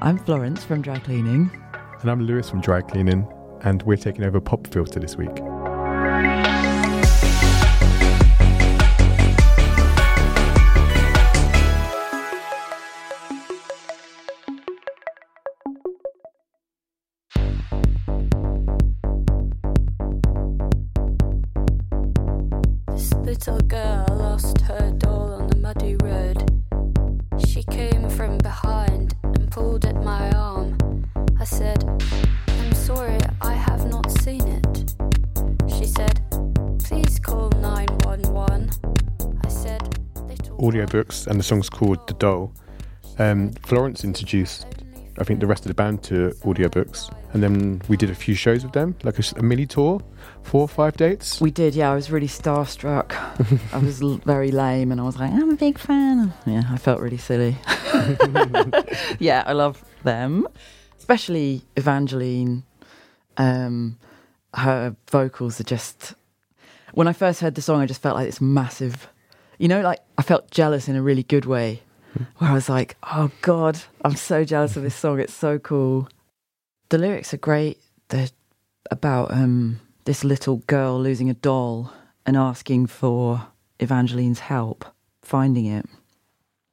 I'm Florence from Dry Cleaning. And I'm Lewis from Dry Cleaning, and we're taking over Pop Filter this week. This little girl lost her doll on the muddy road. She came from behind pulled my arm. I said, I'm sorry, I have not seen it. She said, Please call 911. I said, Audiobooks, and the song's called The Doll. Um, Florence introduced, I think, the rest of the band to audiobooks, and then we did a few shows with them, like a mini tour, four or five dates. We did, yeah. I was really starstruck. I was l- very lame, and I was like, I'm a big fan. Yeah, I felt really silly. yeah, I love them, especially Evangeline. Um, her vocals are just. When I first heard the song, I just felt like this massive. You know, like I felt jealous in a really good way, where I was like, "Oh God, I'm so jealous of this song. It's so cool." The lyrics are great. They're about um, this little girl losing a doll and asking for Evangeline's help finding it.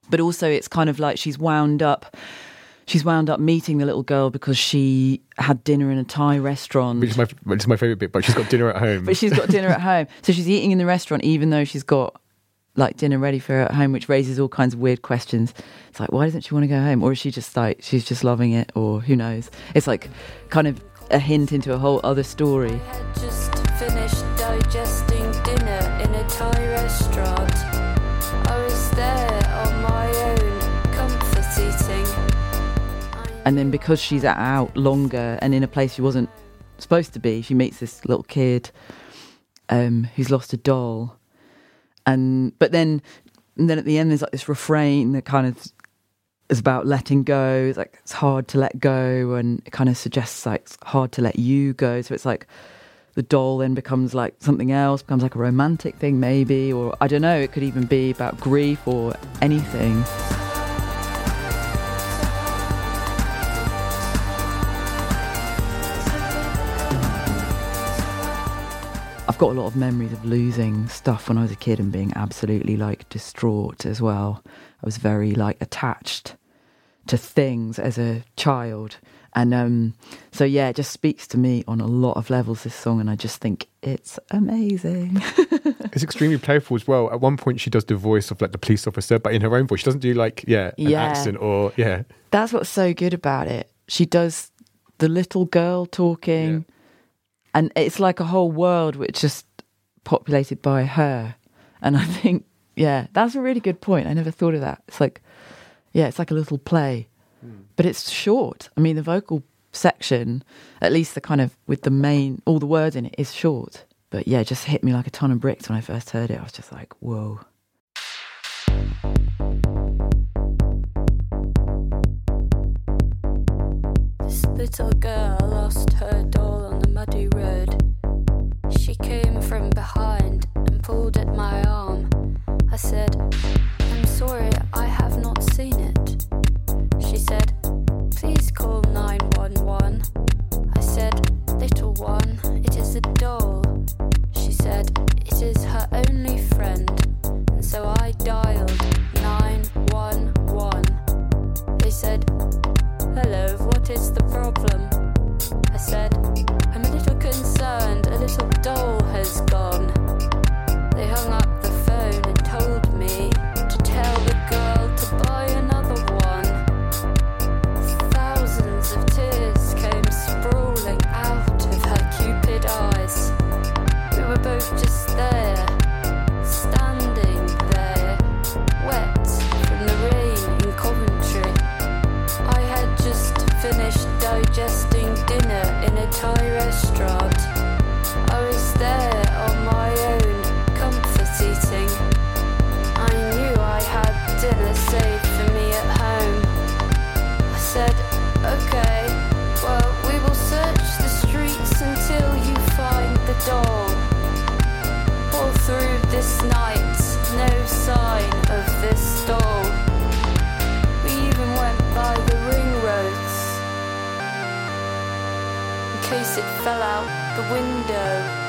But also, it's kind of like she's wound up. She's wound up meeting the little girl because she had dinner in a Thai restaurant. Which is my, which is my favourite bit, but she's got dinner at home. But she's got dinner at home. So she's eating in the restaurant, even though she's got like dinner ready for her at home, which raises all kinds of weird questions. It's like, why doesn't she want to go home? Or is she just like, she's just loving it? Or who knows? It's like kind of a hint into a whole other story. I had just finished digesting dinner in a Thai restaurant. I was there on my own, comfort eating. And then because she's out longer and in a place she wasn't supposed to be, she meets this little kid um, who's lost a doll. And but then and then at the end there's like this refrain that kind of is about letting go. It's like it's hard to let go and it kind of suggests like it's hard to let you go. So it's like the doll then becomes like something else, becomes like a romantic thing maybe, or I don't know, it could even be about grief or anything. I've got a lot of memories of losing stuff when I was a kid and being absolutely like distraught as well. I was very like attached to things as a child. And um, so, yeah, it just speaks to me on a lot of levels, this song. And I just think it's amazing. it's extremely playful as well. At one point, she does the voice of like the police officer, but in her own voice. She doesn't do like, yeah, an Yeah. accent or, yeah. That's what's so good about it. She does the little girl talking, and it's like a whole world which just populated by her. And I think, yeah, that's a really good point. I never thought of that. It's like, yeah, it's like a little play, hmm. but it's short. I mean, the vocal section, at least the kind of with the main, all the words in it, is short. But yeah, it just hit me like a ton of bricks when I first heard it. I was just like, whoa. This little girl lost her doll on the muddy road. She came from behind and pulled at my arm. I said, I'm sorry, case it fell out the window.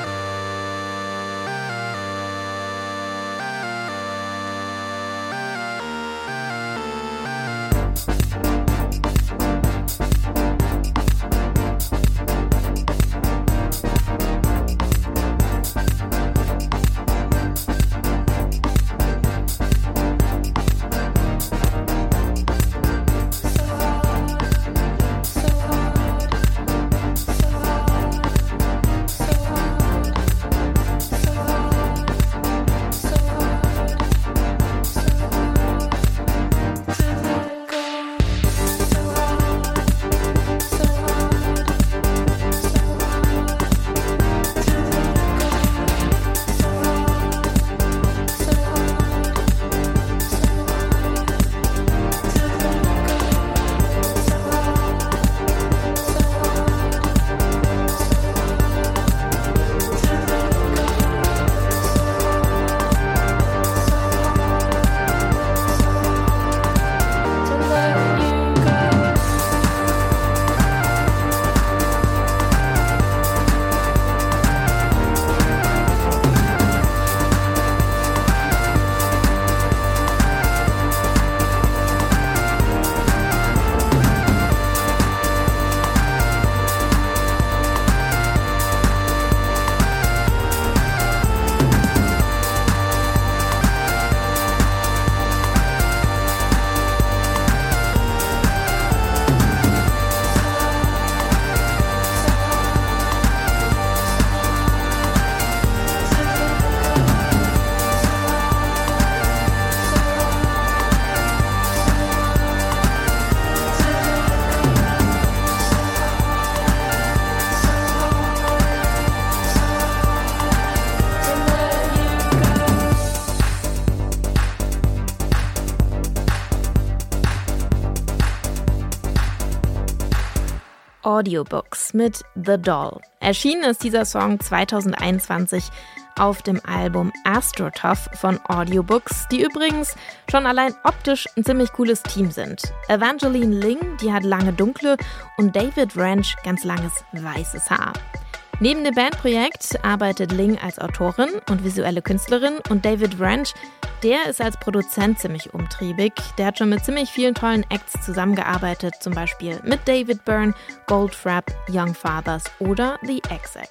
Audiobooks mit The Doll. Erschienen ist dieser Song 2021 auf dem Album Astroturf von Audiobooks, die übrigens schon allein optisch ein ziemlich cooles Team sind. Evangeline Ling, die hat lange dunkle und David Ranch ganz langes weißes Haar. Neben dem Bandprojekt arbeitet Ling als Autorin und visuelle Künstlerin und David Ranch, der ist als Produzent ziemlich umtriebig. Der hat schon mit ziemlich vielen tollen Acts zusammengearbeitet, zum Beispiel mit David Byrne, Goldfrapp, Young Fathers oder The XX.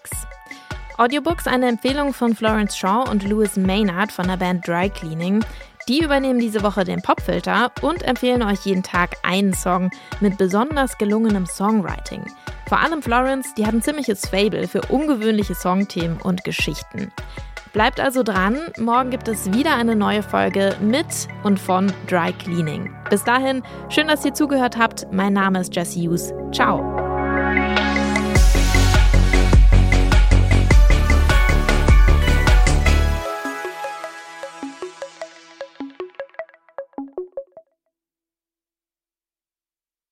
Audiobooks eine Empfehlung von Florence Shaw und Louis Maynard von der Band Dry Cleaning. Die übernehmen diese Woche den Popfilter und empfehlen euch jeden Tag einen Song mit besonders gelungenem Songwriting. Vor allem Florence, die hat ein ziemliches Fable für ungewöhnliche Songthemen und Geschichten. Bleibt also dran, morgen gibt es wieder eine neue Folge mit und von Dry Cleaning. Bis dahin, schön, dass ihr zugehört habt. Mein Name ist Jesse Hughes. Ciao.